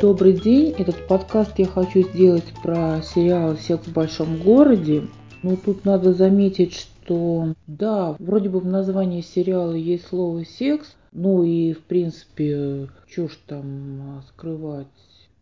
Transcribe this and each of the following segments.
Добрый день. Этот подкаст я хочу сделать про сериал «Секс в большом городе». Ну, тут надо заметить, что да, вроде бы в названии сериала есть слово «секс», ну и, в принципе, ж там скрывать,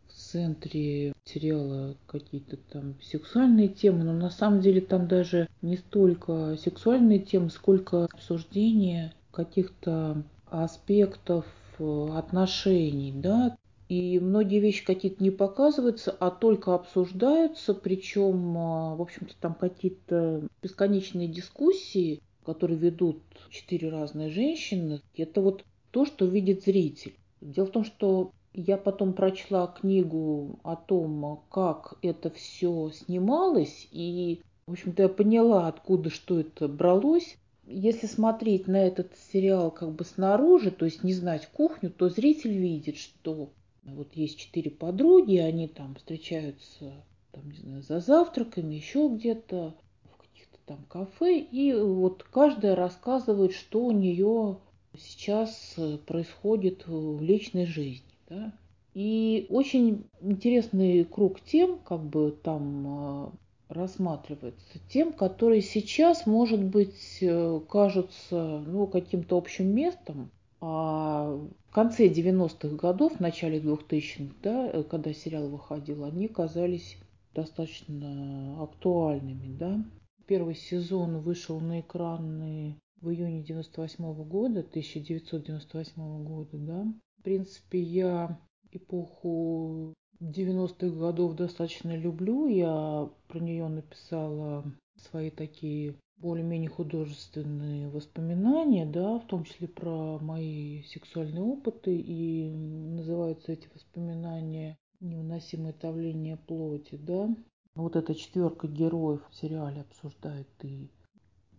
в центре сериала какие-то там сексуальные темы, но на самом деле там даже не столько сексуальные темы, сколько обсуждение каких-то аспектов э, отношений, да, и многие вещи какие-то не показываются, а только обсуждаются, причем, а, в общем-то, там какие-то бесконечные дискуссии, которые ведут четыре разные женщины. Это вот то, что видит зритель. Дело в том, что я потом прочла книгу о том, как это все снималось, и, в общем-то, я поняла, откуда что это бралось. Если смотреть на этот сериал как бы снаружи, то есть не знать кухню, то зритель видит, что вот есть четыре подруги, они там встречаются, там, не знаю, за завтраками, еще где-то, в каких-то там кафе, и вот каждая рассказывает, что у нее сейчас э, происходит в личной жизни. Да? И очень интересный круг тем, как бы там э, рассматривается, тем, которые сейчас, может быть, э, кажутся ну, каким-то общим местом, а в конце 90-х годов, в начале 2000-х, да, э, когда сериал выходил, они казались достаточно актуальными. Да. Первый сезон вышел на экраны в июне 98 -го года, 1998 года. Да. В принципе, я эпоху 90-х годов достаточно люблю. Я про нее написала свои такие более-менее художественные воспоминания, да, в том числе про мои сексуальные опыты, и называются эти воспоминания «Невыносимое давление плоти», да. Вот эта четверка героев в сериале обсуждает и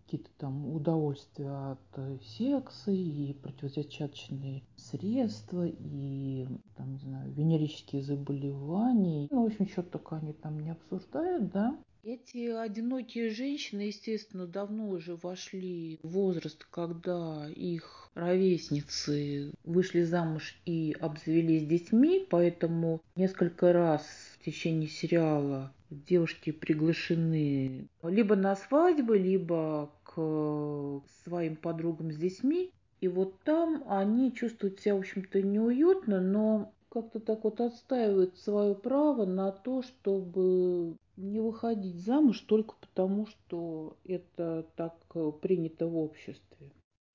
какие-то там удовольствия от секса, и противозачаточные средства, и, там, не знаю, венерические заболевания. Ну, в общем, что только они там не обсуждают, да. Эти одинокие женщины, естественно, давно уже вошли в возраст, когда их ровесницы вышли замуж и обзавелись детьми, поэтому несколько раз в течение сериала девушки приглашены либо на свадьбы, либо к своим подругам с детьми. И вот там они чувствуют себя, в общем-то, неуютно, но как-то так вот отстаивают свое право на то, чтобы не выходить замуж только потому, что это так э, принято в обществе.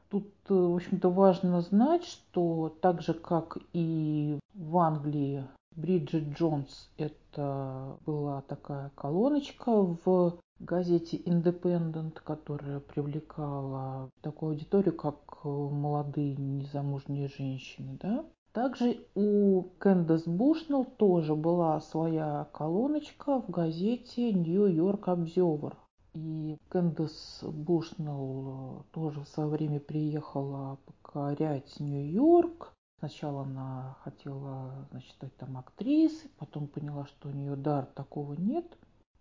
Тут, э, в общем-то, важно знать, что так же, как и в Англии, Бриджит Джонс – это была такая колоночка в газете Independent, которая привлекала такую аудиторию, как э, молодые незамужние женщины. Да? Также у Кэндас Бушнелл тоже была своя колоночка в газете York Observer. И Кэндас Бушнелл э, тоже в свое время приехала покорять Нью-Йорк. Сначала она хотела значит, стать там актрисой, потом поняла, что у нее дар такого нет.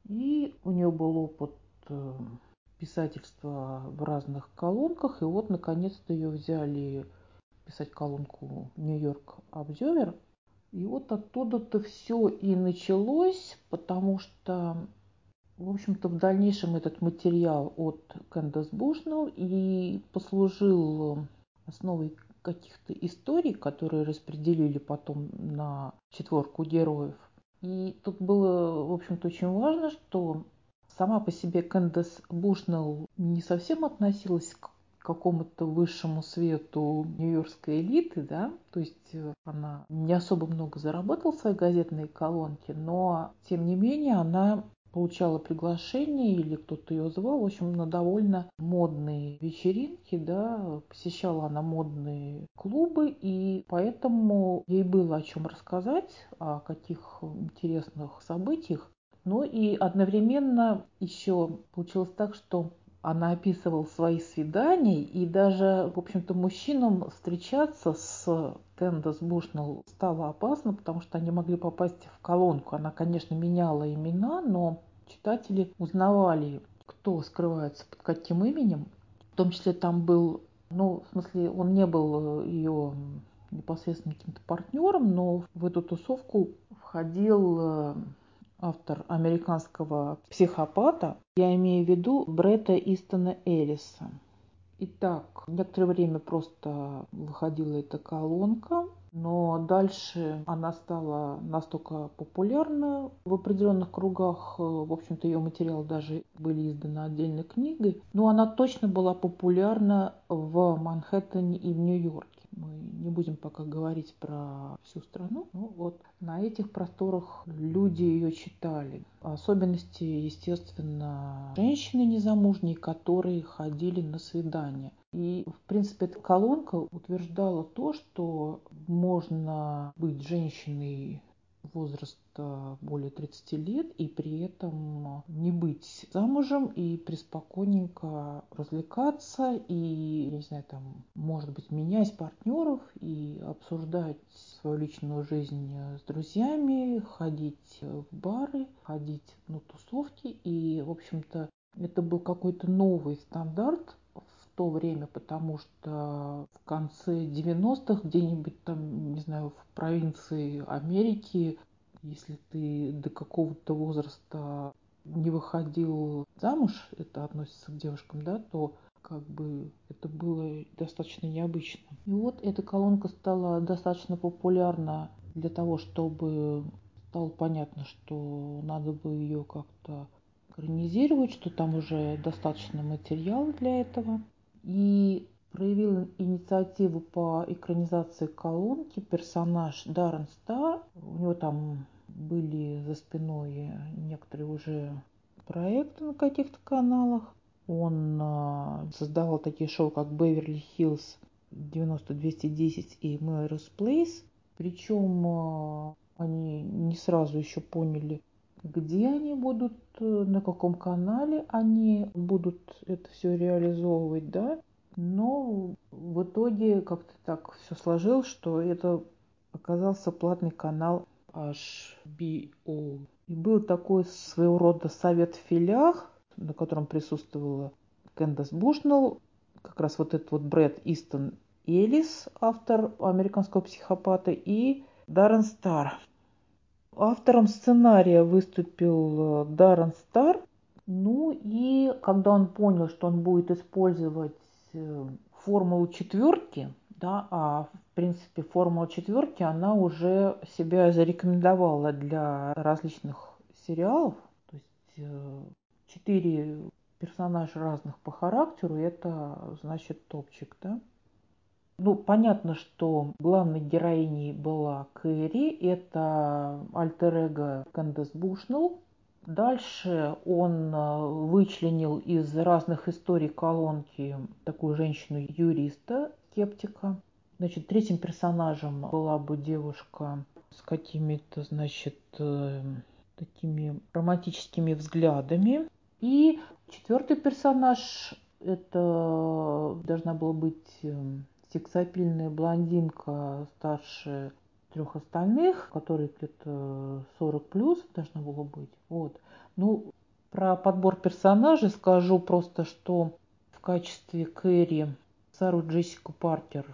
И у нее был опыт э, писательства в разных колонках. И вот, наконец-то, ее взяли писать колонку Нью-Йорк Обзервер. И вот оттуда-то все и началось, потому что, в общем-то, в дальнейшем этот материал от Кэндас Бушнелл и послужил основой каких-то историй, которые распределили потом на четверку героев. И тут было, в общем-то, очень важно, что сама по себе Кэндас Бушнелл не совсем относилась к какому-то высшему свету нью-йоркской элиты, да, то есть э, она не особо много заработала в своей газетной колонке, но тем не менее она получала приглашение или кто-то ее звал, в общем, на довольно модные вечеринки, да, посещала она модные клубы, и поэтому ей было о чем рассказать, о каких интересных событиях. Но и одновременно еще получилось так, что она описывала свои свидания, и даже, в общем-то, мужчинам встречаться с Кэндас Бушнелл стало опасно, потому что они могли попасть в колонку. Она, конечно, меняла имена, но читатели узнавали, кто скрывается под каким именем. В том числе там был, ну, в смысле, он не был ее непосредственно каким-то партнером, но в эту тусовку входил э, автор американского психопата. Я имею в виду Бретта Истона Эллиса. Итак, некоторое время просто выходила эта колонка, но дальше она стала настолько популярна в определенных кругах. В общем-то, ее материалы даже были изданы отдельной книгой. Но она точно была популярна в Манхэттене и в Нью-Йорке. Мы не будем пока говорить про всю страну. Ну вот на этих просторах люди ее читали. Особенности, естественно, женщины незамужние, которые ходили на свидания. И, в принципе, эта колонка утверждала то, что можно быть женщиной возраста более 30 лет и при этом не быть замужем и преспокойненько развлекаться и, не знаю, там, может быть, менять партнеров и обсуждать свою личную жизнь с друзьями, ходить в бары, ходить на тусовки. И, в общем-то, это был какой-то новый стандарт, то время, потому что в конце 90-х где-нибудь там, не знаю, в провинции Америки, если ты до какого-то возраста не выходил замуж, это относится к девушкам, да, то как бы это было достаточно необычно. И вот эта колонка стала достаточно популярна для того, чтобы стало понятно, что надо бы ее как-то экранизировать, что там уже достаточно материала для этого и проявил инициативу по экранизации колонки персонаж Даррен Стар. У него там были за спиной некоторые уже проекты на каких-то каналах. Он э, создавал такие шоу, как Beverly Hills 90-210 и Melrose Place. Причем э, они не сразу еще поняли, где они будут, э, на каком канале они будут это все реализовывать, да. Но в итоге как-то так все сложилось, что это оказался платный канал HBO. И был такой своего рода совет в филях, на котором присутствовала Кэндас Бушнелл, как раз вот этот вот Брэд Истон Элис, автор «Американского психопата», и Даррен Стар, Автором сценария выступил э, Даррен Стар. Ну и когда он понял, что он будет использовать э, формулу четверки, да, а в принципе формула четверки, она уже себя зарекомендовала для различных сериалов. То есть э, четыре персонажа разных по характеру, это значит топчик, да. Ну, понятно, что главной героиней была Кэрри, это альтер-эго Кэндес Бушнелл. Дальше он э, вычленил из разных историй колонки такую женщину-юриста, скептика. Значит, третьим персонажем была бы девушка с какими-то, значит, э, такими романтическими взглядами. И четвертый персонаж это должна была быть э, сексапильная блондинка старше трех остальных, которые где-то 40 плюс должно было быть. Вот. Ну, про подбор персонажей скажу просто, что в качестве Кэрри Сару Джессику Паркер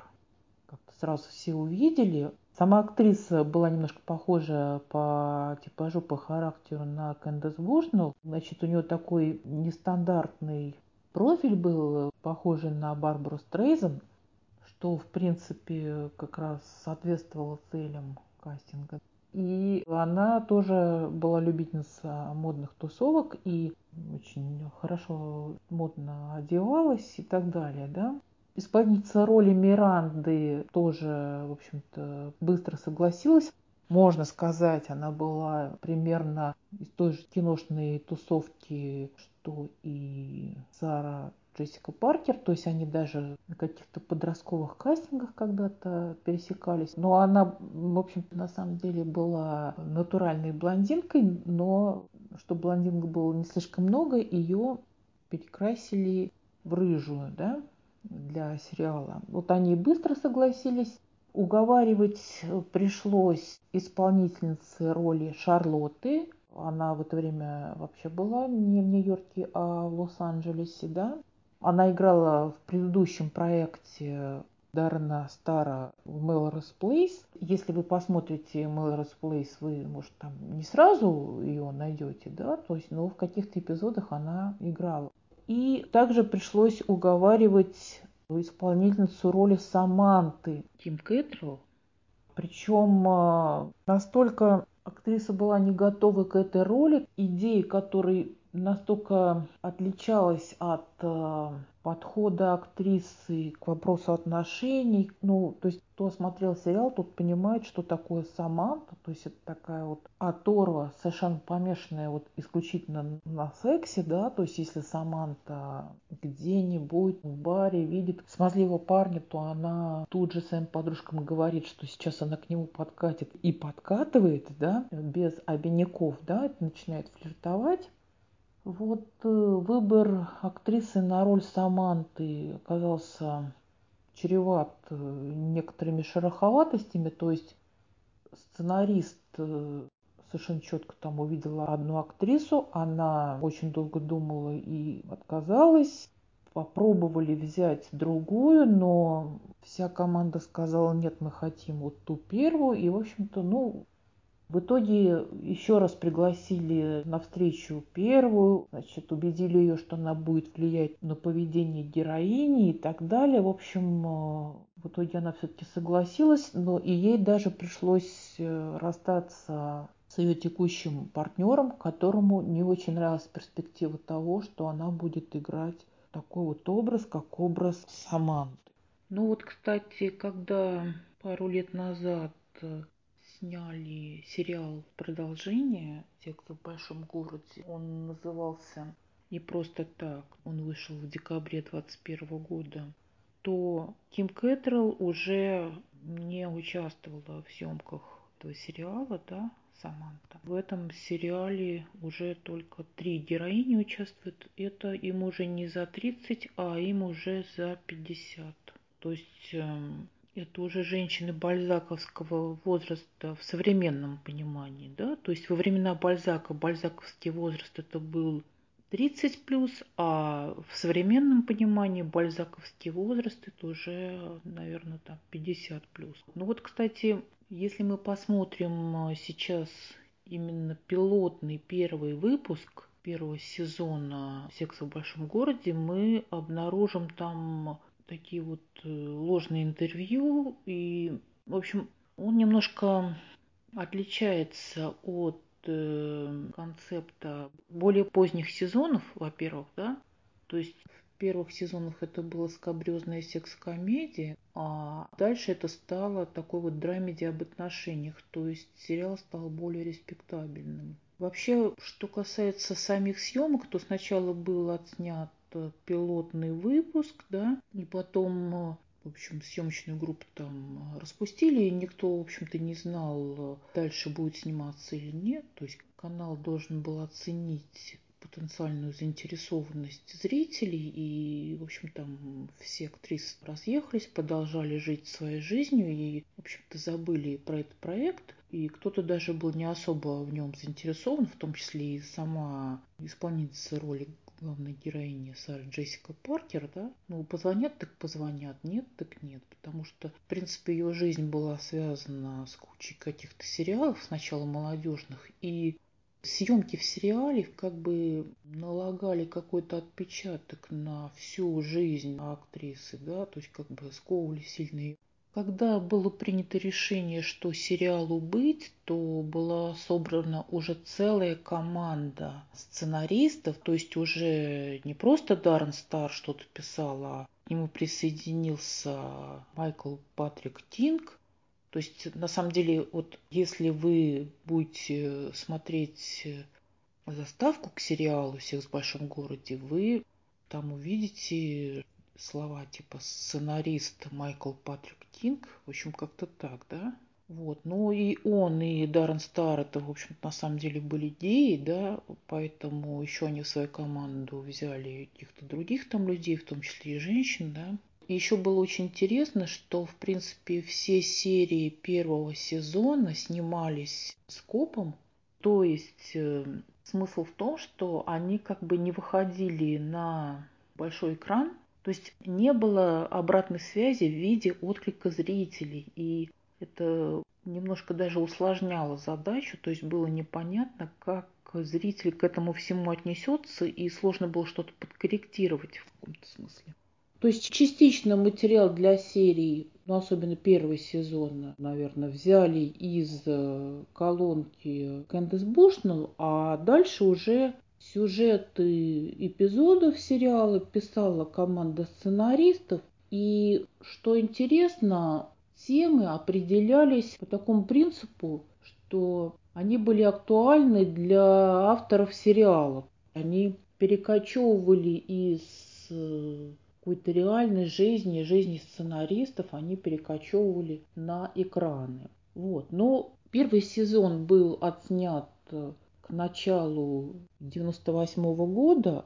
как-то сразу все увидели. Сама актриса была немножко похожа по типажу, по характеру на Кэндис Бушнелл. Значит, у нее такой нестандартный профиль был, похожий на Барбару Стрейзен что, в принципе, как раз соответствовало целям кастинга. И она тоже была любительница модных тусовок и очень хорошо модно одевалась и так далее, да. Исполнительница роли Миранды тоже, в общем-то, быстро согласилась. Можно сказать, она была примерно из той же киношной тусовки, что и Сара Джессика Паркер, то есть они даже на каких-то подростковых кастингах когда-то пересекались. Но она, в общем-то, на самом деле была натуральной блондинкой, но чтобы блондинок было не слишком много, ее перекрасили в рыжую, да, для сериала. Вот они быстро согласились. Уговаривать пришлось исполнительнице роли Шарлотты. Она в это время вообще была не в Нью-Йорке, а в Лос-Анджелесе, да. Она играла в предыдущем проекте Дарна Стара в Melrose Place. Если вы посмотрите Melrose Place, вы, может, там не сразу ее найдете, да, то есть, но в каких-то эпизодах она играла. И также пришлось уговаривать исполнительницу роли Саманты Ким Кэтрилл. Причем а, настолько актриса была не готова к этой роли, идеи, которые настолько отличалась от э, подхода актрисы к вопросу отношений. Ну, то есть, кто смотрел сериал, тот понимает, что такое Саманта. То есть, это такая вот оторва, совершенно помешанная вот исключительно на сексе, да. То есть, если Саманта где-нибудь в баре видит смазливого парня, то она тут же своим подружкам говорит, что сейчас она к нему подкатит и подкатывает, да, без обиняков, да, начинает флиртовать. Вот э, выбор актрисы на роль Саманты оказался чреват э, некоторыми шероховатостями, то есть сценарист э, совершенно четко там увидела одну актрису, она очень долго думала и отказалась. Попробовали взять другую, но вся команда сказала, нет, мы хотим вот ту первую. И, в общем-то, ну, в итоге еще раз пригласили на встречу первую, значит, убедили ее, что она будет влиять на поведение героини и так далее. В общем, э, в итоге она все-таки согласилась, но и ей даже пришлось э, расстаться с ее текущим партнером, которому не очень нравилась перспектива того, что она будет играть такой вот образ, как образ Саманты. Ну вот, кстати, когда пару лет назад э, сняли сериал продолжение «Секса в большом городе». Он назывался не просто так, он вышел в декабре 2021 года, то Ким Кэтрелл уже не участвовала в съемках этого сериала, да, Саманта. В этом сериале уже только три героини участвуют. Это им уже не за 30, а им уже за 50. То есть эм, это уже женщины бальзаковского возраста в современном понимании, да, то есть во времена Бальзака бальзаковский возраст это был 30 плюс, а в современном понимании бальзаковский возраст это уже, наверное, там 50 плюс. Ну вот, кстати, если мы посмотрим сейчас именно пилотный первый выпуск первого сезона «Секса в большом городе», мы обнаружим там такие вот э, ложные интервью. И, в общем, он немножко отличается от э, концепта более поздних сезонов, во-первых, да. То есть в первых сезонах это была скабрезная секс-комедия, а дальше это стало такой вот драмеди об отношениях. То есть сериал стал более респектабельным. Вообще, что касается самих съемок, то сначала был отснят пилотный выпуск, да, и потом э, в общем, съемочную группу там распустили, и никто, в общем-то, не знал, дальше будет сниматься или нет. То есть канал должен был оценить потенциальную заинтересованность зрителей, и, в общем, там все актрисы разъехались, продолжали жить своей жизнью, и, в общем-то, забыли про этот проект, и кто-то даже был не особо в нем заинтересован, в том числе и сама исполнительница роли главной героини Сара Джессика Паркер, да, ну, позвонят, так позвонят, нет, так нет, потому что, в принципе, ее жизнь была связана с кучей каких-то сериалов, сначала молодежных, и съемки в сериале как бы налагали какой-то отпечаток на всю жизнь актрисы, да, то есть как бы сковывали сильные когда было принято решение, что сериалу быть, то была собрана уже целая команда сценаристов, то есть уже не просто Даррен Стар что-то писал, а к нему присоединился Майкл Патрик Тинг. То есть, на самом деле, вот если вы будете смотреть заставку к сериалу «Секс в большом городе», вы там увидите слова типа сценарист Майкл Патрик Кинг, в общем, как-то так, да? Вот. Ну и он, и Даррен Стар, это, в общем на самом деле были идеи, да, поэтому еще они в свою команду взяли каких-то других там людей, в том числе и женщин, да. Еще было очень интересно, что, в принципе, все серии первого сезона снимались скопом, то есть э, смысл в том, что они как бы не выходили на большой экран, То есть не было обратной связи в виде отклика зрителей. И это немножко даже усложняло задачу, то есть было непонятно, как зритель к этому всему отнесется, и сложно было что-то подкорректировать в каком-то смысле. То есть частично материал для серии, ну особенно первый сезон, наверное, взяли из э, колонки Кэндис Бушнелл, а дальше уже сюжеты эпизодов сериала писала команда сценаристов. И что интересно, темы определялись по такому принципу, что они были актуальны для авторов сериалов. Они перекочевывали из э, какой-то реальной жизни, жизни сценаристов, они перекочевывали на экраны. Вот. Но первый сезон был отснят э, к началу 98 -го года,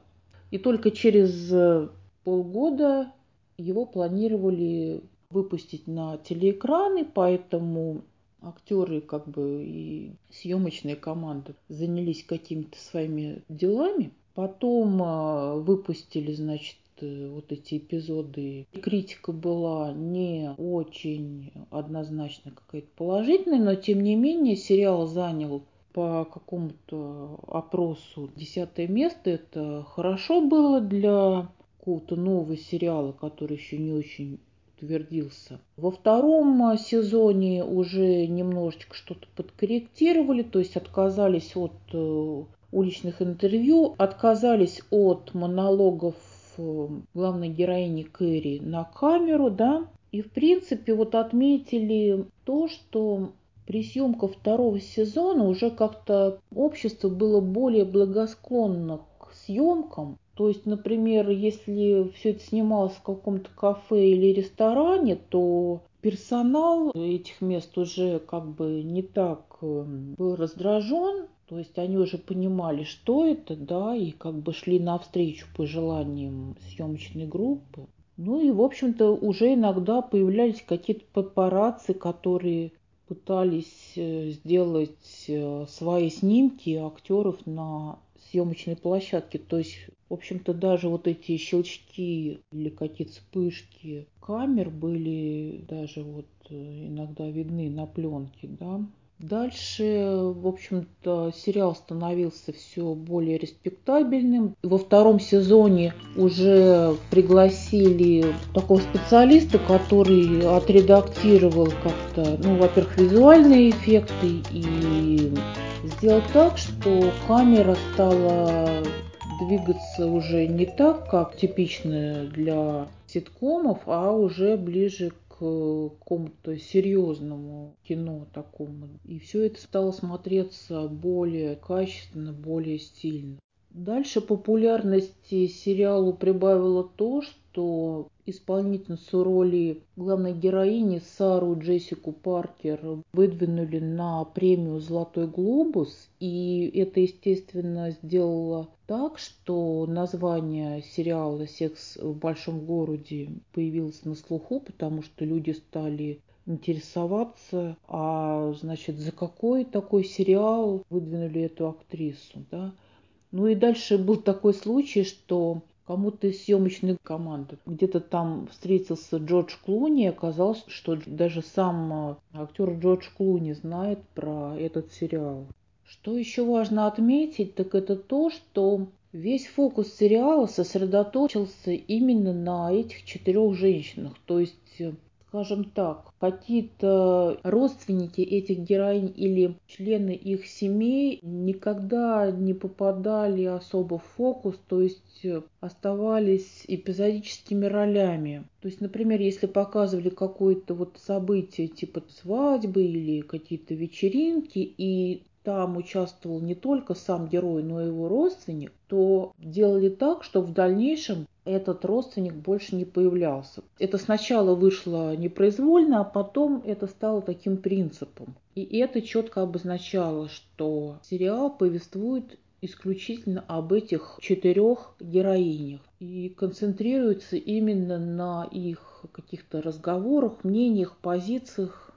и только через э, полгода его планировали выпустить на телеэкраны, поэтому актеры как бы и съемочная команда занялись какими-то своими делами. Потом а, выпустили, значит, э, вот эти эпизоды. Критика была не очень однозначно какая-то положительная, но тем не менее сериал занял по какому-то опросу десятое место. Это хорошо было для какого-то нового сериала, который еще не очень утвердился. Во втором сезоне уже немножечко что-то подкорректировали, то есть отказались от э, уличных интервью, отказались от монологов э, главной героини Кэрри на камеру, да, и в принципе вот отметили то, что при съемках второго сезона уже как-то общество было более благосклонно к съемкам, то есть, например, если все это снималось в каком-то кафе или ресторане, то персонал этих мест уже как бы не так эм, был раздражен, то есть они уже понимали, что это, да, и как бы шли навстречу пожеланиям съемочной группы. Ну и, в общем-то, уже иногда появлялись какие-то папарацци, которые пытались э, сделать э, свои снимки актеров на съемочной площадке. То есть, в общем-то, даже вот эти щелчки или какие-то вспышки камер были даже вот э, иногда видны на пленке, да. Дальше, в общем-то, сериал становился все более респектабельным. Во втором сезоне уже пригласили такого специалиста, который отредактировал как-то, ну, во-первых, визуальные эффекты и сделал так, что камера стала двигаться уже не так, как типично для ситкомов, а уже ближе какому-то серьезному кино такому. И все это стало смотреться более качественно, более стильно. Дальше популярности сериалу прибавило то, что исполнительницу роли главной героини Сару Джессику Паркер выдвинули на премию «Золотой глобус», и это, естественно, сделало так, что название сериала «Секс в большом городе» появилось на слуху, потому что люди стали интересоваться, а значит, за какой такой сериал выдвинули эту актрису, да. Ну и дальше был такой случай, что кому-то из съемочной команды. Где-то там встретился Джордж Клуни, и оказалось, что даже сам а, актер Джордж Клуни знает про этот сериал. Что еще важно отметить, так это то, что весь фокус сериала сосредоточился именно на этих четырех женщинах. То есть скажем так, какие-то родственники этих героинь или члены их семей никогда не попадали особо в фокус, то есть оставались эпизодическими ролями. То есть, например, если показывали какое-то вот событие типа свадьбы или какие-то вечеринки, и там участвовал не только сам герой, но и его родственник, то делали так, что в дальнейшем этот родственник больше не появлялся. Это сначала вышло непроизвольно, а потом это стало таким принципом. И это четко обозначало, что сериал повествует исключительно об этих четырех героинях и концентрируется именно на их каких-то разговорах, мнениях, позициях,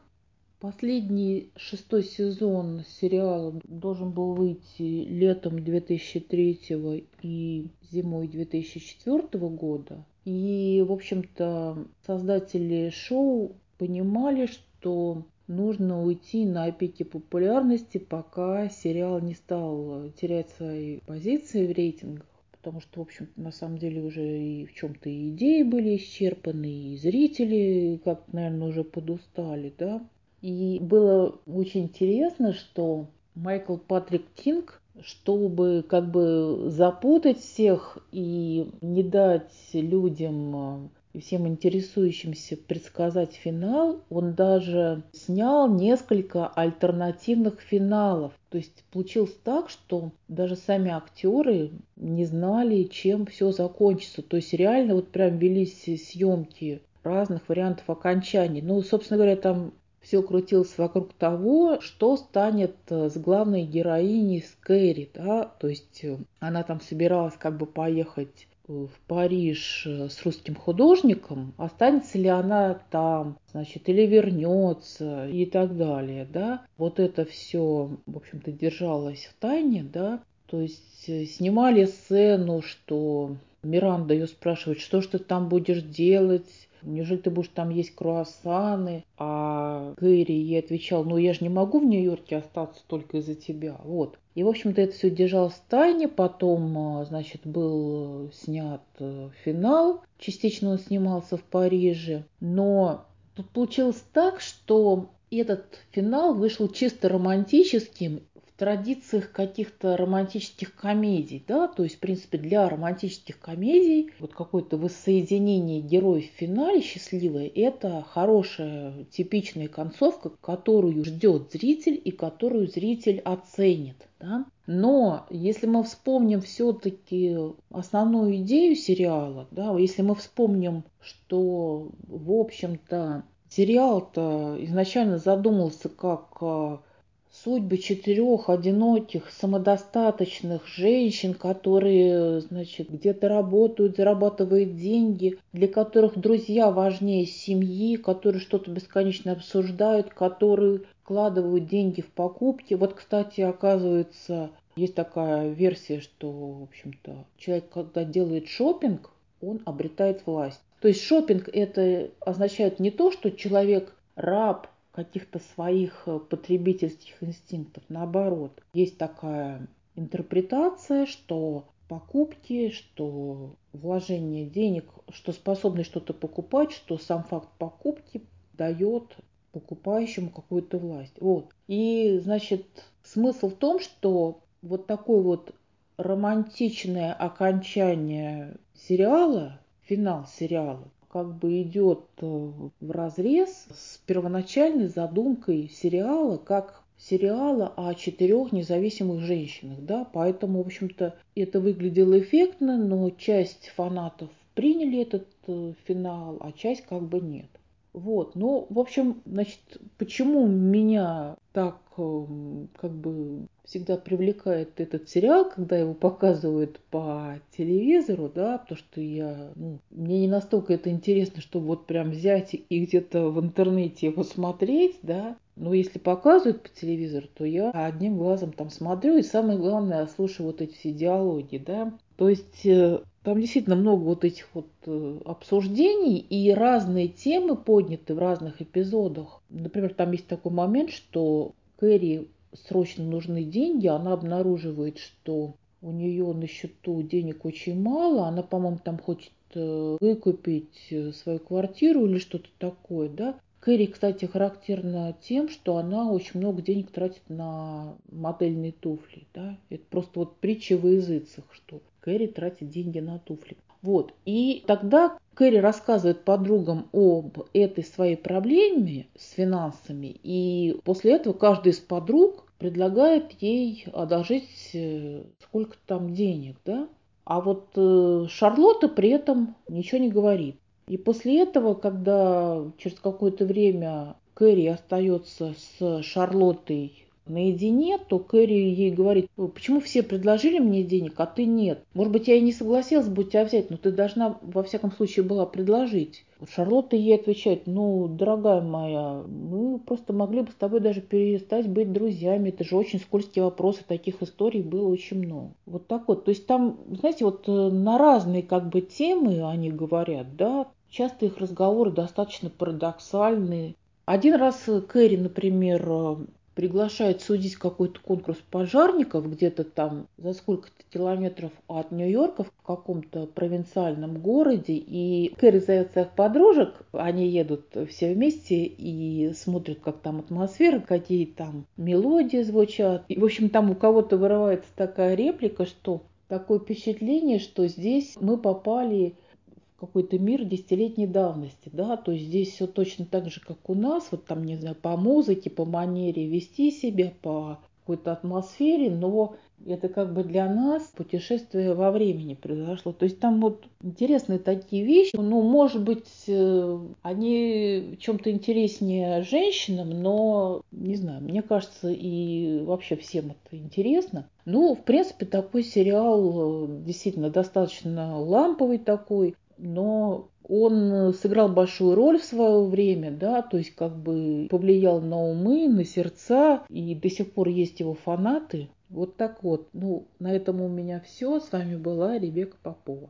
Последний шестой сезон сериала должен был выйти летом 2003 и зимой 2004 года. И, в общем-то, создатели шоу понимали, что нужно уйти на пике популярности, пока сериал не стал терять свои позиции в рейтингах. Потому что, в общем на самом деле уже и в чем-то идеи были исчерпаны, и зрители как-то, наверное, уже подустали, да. И было очень интересно, что Майкл Патрик Кинг чтобы как бы запутать всех и не дать людям и всем интересующимся предсказать финал, он даже снял несколько альтернативных финалов. То есть получилось так, что даже сами актеры не знали, чем все закончится. То есть реально вот прям велись съемки разных вариантов окончаний. Ну, собственно говоря, там все крутилось вокруг того, что станет э, с главной героиней с Кэрри, да, то есть э, она там собиралась как бы поехать э, в Париж с русским художником, останется ли она там, значит, или вернется и так далее, да. Вот это все, в общем-то, держалось в тайне, да. То есть снимали сцену, что Миранда ее спрашивает, что ж ты там будешь делать, неужели ты будешь там есть круассаны? А Гэри ей отвечал, ну я же не могу в Нью-Йорке остаться только из-за тебя. Вот. И, в общем-то, это все держалось в тайне. Потом, а, значит, был снят э, финал. Частично он снимался в Париже. Но тут получилось так, что этот финал вышел чисто романтическим традициях каких-то романтических комедий, да, то есть, в принципе, для романтических комедий вот какое-то воссоединение героев в финале счастливое – это хорошая, типичная концовка, которую ждет зритель и которую зритель оценит, да. Но если мы вспомним все-таки основную идею сериала, да, если мы вспомним, что, в общем-то, сериал-то изначально задумался как а, судьбы четырех одиноких, самодостаточных женщин, которые, значит, где-то работают, зарабатывают деньги, для которых друзья важнее семьи, которые что-то бесконечно обсуждают, которые вкладывают деньги в покупки. Вот, кстати, оказывается, есть такая версия, что, в общем-то, человек, когда делает шопинг, он обретает власть. То есть шопинг это означает не то, что человек раб каких-то своих э, потребительских инстинктов. Наоборот, есть такая интерпретация, что покупки, что вложение денег, что способность что-то покупать, что сам факт покупки дает покупающему какую-то власть. Вот. И, значит, смысл в том, что вот такое вот романтичное окончание сериала, финал сериала, как бы идет э, в разрез с первоначальной задумкой сериала, как сериала о четырех независимых женщинах, да, поэтому, в общем-то, это выглядело эффектно, но часть фанатов приняли этот э, финал, а часть как бы нет. Вот, ну, в общем, значит, почему меня так эм, как бы всегда привлекает этот сериал, когда его показывают по телевизору, да, потому что я, ну, мне не настолько это интересно, чтобы вот прям взять и где-то в интернете его смотреть, да, но если показывают по телевизору, то я одним глазом там смотрю, и самое главное, слушаю вот эти все диалоги, да. То есть э, там действительно много вот этих вот э, обсуждений и разные темы подняты в разных эпизодах. Например, там есть такой момент, что Кэрри срочно нужны деньги, она обнаруживает, что у нее на счету денег очень мало, она, по-моему, там хочет э, выкупить э, свою квартиру или что-то такое, да. Кэрри, кстати, характерна тем, что она очень много денег тратит на модельные туфли, да. Это просто вот притча во языцах, что Кэрри тратит деньги на туфли. Вот. И тогда Кэрри рассказывает подругам об этой своей проблеме с финансами. И после этого каждая из подруг предлагает ей одолжить э, сколько там денег, да? А вот э, Шарлотта при этом ничего не говорит. И после этого, когда через какое-то время Кэрри остается с Шарлоттой наедине, то Кэрри ей говорит, почему все предложили мне денег, а ты нет? Может быть, я и не согласилась бы тебя взять, но ты должна, во всяком случае, была предложить. Шарлотта ей отвечает, ну, дорогая моя, мы просто могли бы с тобой даже перестать быть друзьями. Это же очень скользкие вопросы, таких историй было очень много. Вот так вот. То есть там, знаете, вот э, на разные как бы темы они говорят, да, часто их разговоры достаточно парадоксальные. Один раз Кэрри, например, приглашает судить какой-то конкурс пожарников где-то там за сколько-то километров от Нью-Йорка в каком-то провинциальном городе. И Кэрри зовет своих подружек, они едут все вместе и смотрят, как там атмосфера, какие там мелодии звучат. И, в общем, там у кого-то вырывается такая реплика, что такое впечатление, что здесь мы попали какой-то мир десятилетней давности, да, то есть здесь все точно так же, как у нас, вот там, не знаю, по музыке, по манере вести себя, по какой-то атмосфере, но это как бы для нас путешествие во времени произошло. То есть там вот интересные такие вещи. Ну, может быть, э, они чем-то интереснее женщинам, но, не знаю, мне кажется, и вообще всем это интересно. Ну, в принципе, такой сериал э, действительно достаточно ламповый такой но он сыграл большую роль в свое время, да, то есть как бы повлиял на умы, на сердца, и до сих пор есть его фанаты. Вот так вот. Ну, на этом у меня все. С вами была Ребека Попова.